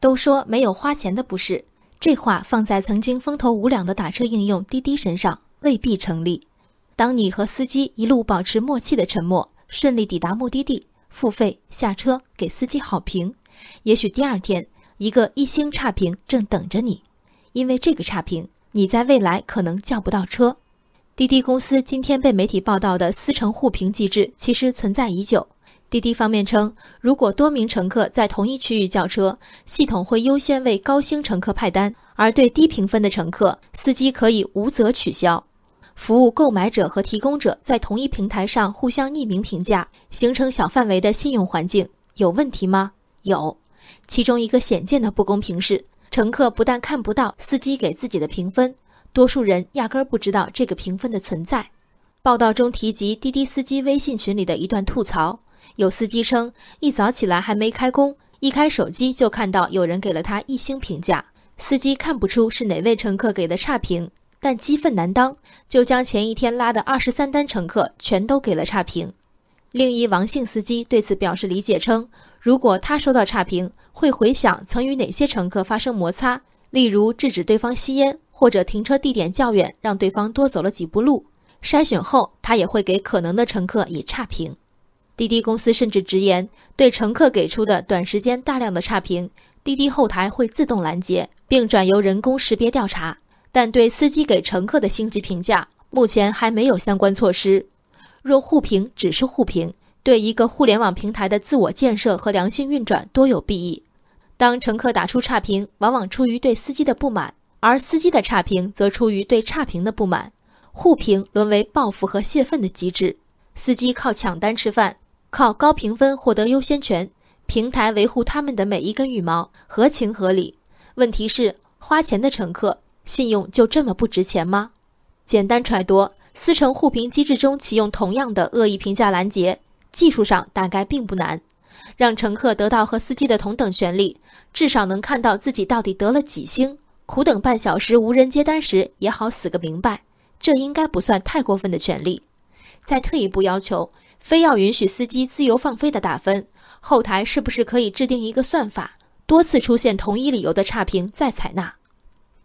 都说没有花钱的不是，这话放在曾经风头无两的打车应用滴滴身上未必成立。当你和司机一路保持默契的沉默，顺利抵达目的地，付费下车，给司机好评，也许第二天一个一星差评正等着你，因为这个差评，你在未来可能叫不到车。滴滴公司今天被媒体报道的私乘互评机制其实存在已久。滴滴方面称，如果多名乘客在同一区域叫车，系统会优先为高星乘客派单，而对低评分的乘客，司机可以无责取消。服务购买者和提供者在同一平台上互相匿名评价，形成小范围的信用环境，有问题吗？有。其中一个显见的不公平是，乘客不但看不到司机给自己的评分。多数人压根儿不知道这个评分的存在。报道中提及滴滴司机微信群里的一段吐槽：有司机称，一早起来还没开工，一开手机就看到有人给了他一星评价。司机看不出是哪位乘客给的差评，但激愤难当，就将前一天拉的二十三单乘客全都给了差评。另一王姓司机对此表示理解，称如果他收到差评，会回想曾与哪些乘客发生摩擦，例如制止对方吸烟。或者停车地点较远，让对方多走了几步路。筛选后，他也会给可能的乘客以差评。滴滴公司甚至直言，对乘客给出的短时间大量的差评，滴滴后台会自动拦截，并转由人工识别调查。但对司机给乘客的星级评价，目前还没有相关措施。若互评只是互评，对一个互联网平台的自我建设和良性运转多有裨益。当乘客打出差评，往往出于对司机的不满。而司机的差评则出于对差评的不满，互评沦为报复和泄愤的机制。司机靠抢单吃饭，靠高评分获得优先权，平台维护他们的每一根羽毛，合情合理。问题是，花钱的乘客信用就这么不值钱吗？简单揣度，司乘互评机制中启用同样的恶意评价拦截，技术上大概并不难，让乘客得到和司机的同等权利，至少能看到自己到底得了几星。苦等半小时无人接单时也好死个明白，这应该不算太过分的权利。再退一步要求，非要允许司机自由放飞的打分，后台是不是可以制定一个算法，多次出现同一理由的差评再采纳？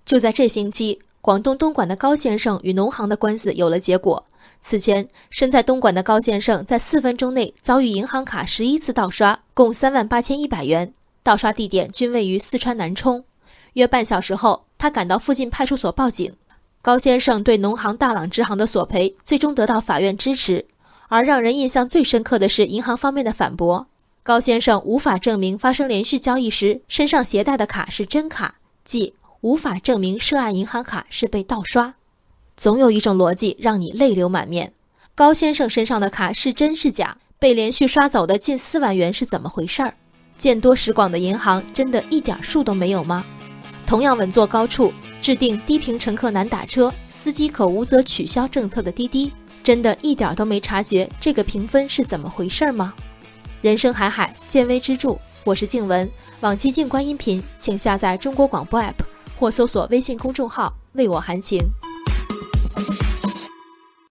就在这星期，广东东莞的高先生与农行的官司有了结果。此前身在东莞的高先生在四分钟内遭遇银行卡十一次盗刷，共三万八千一百元，盗刷地点均位于四川南充。约半小时后，他赶到附近派出所报警。高先生对农行大朗支行的索赔最终得到法院支持，而让人印象最深刻的是银行方面的反驳：高先生无法证明发生连续交易时身上携带的卡是真卡，即无法证明涉案银行卡是被盗刷。总有一种逻辑让你泪流满面：高先生身上的卡是真是假？被连续刷走的近四万元是怎么回事儿？见多识广的银行真的一点数都没有吗？同样稳坐高处，制定低频乘客难打车、司机可无责取消政策的滴滴，真的一点都没察觉这个评分是怎么回事吗？人生海海，见微知著。我是静文，往期静观音频，请下载中国广播 app 或搜索微信公众号“为我含情”。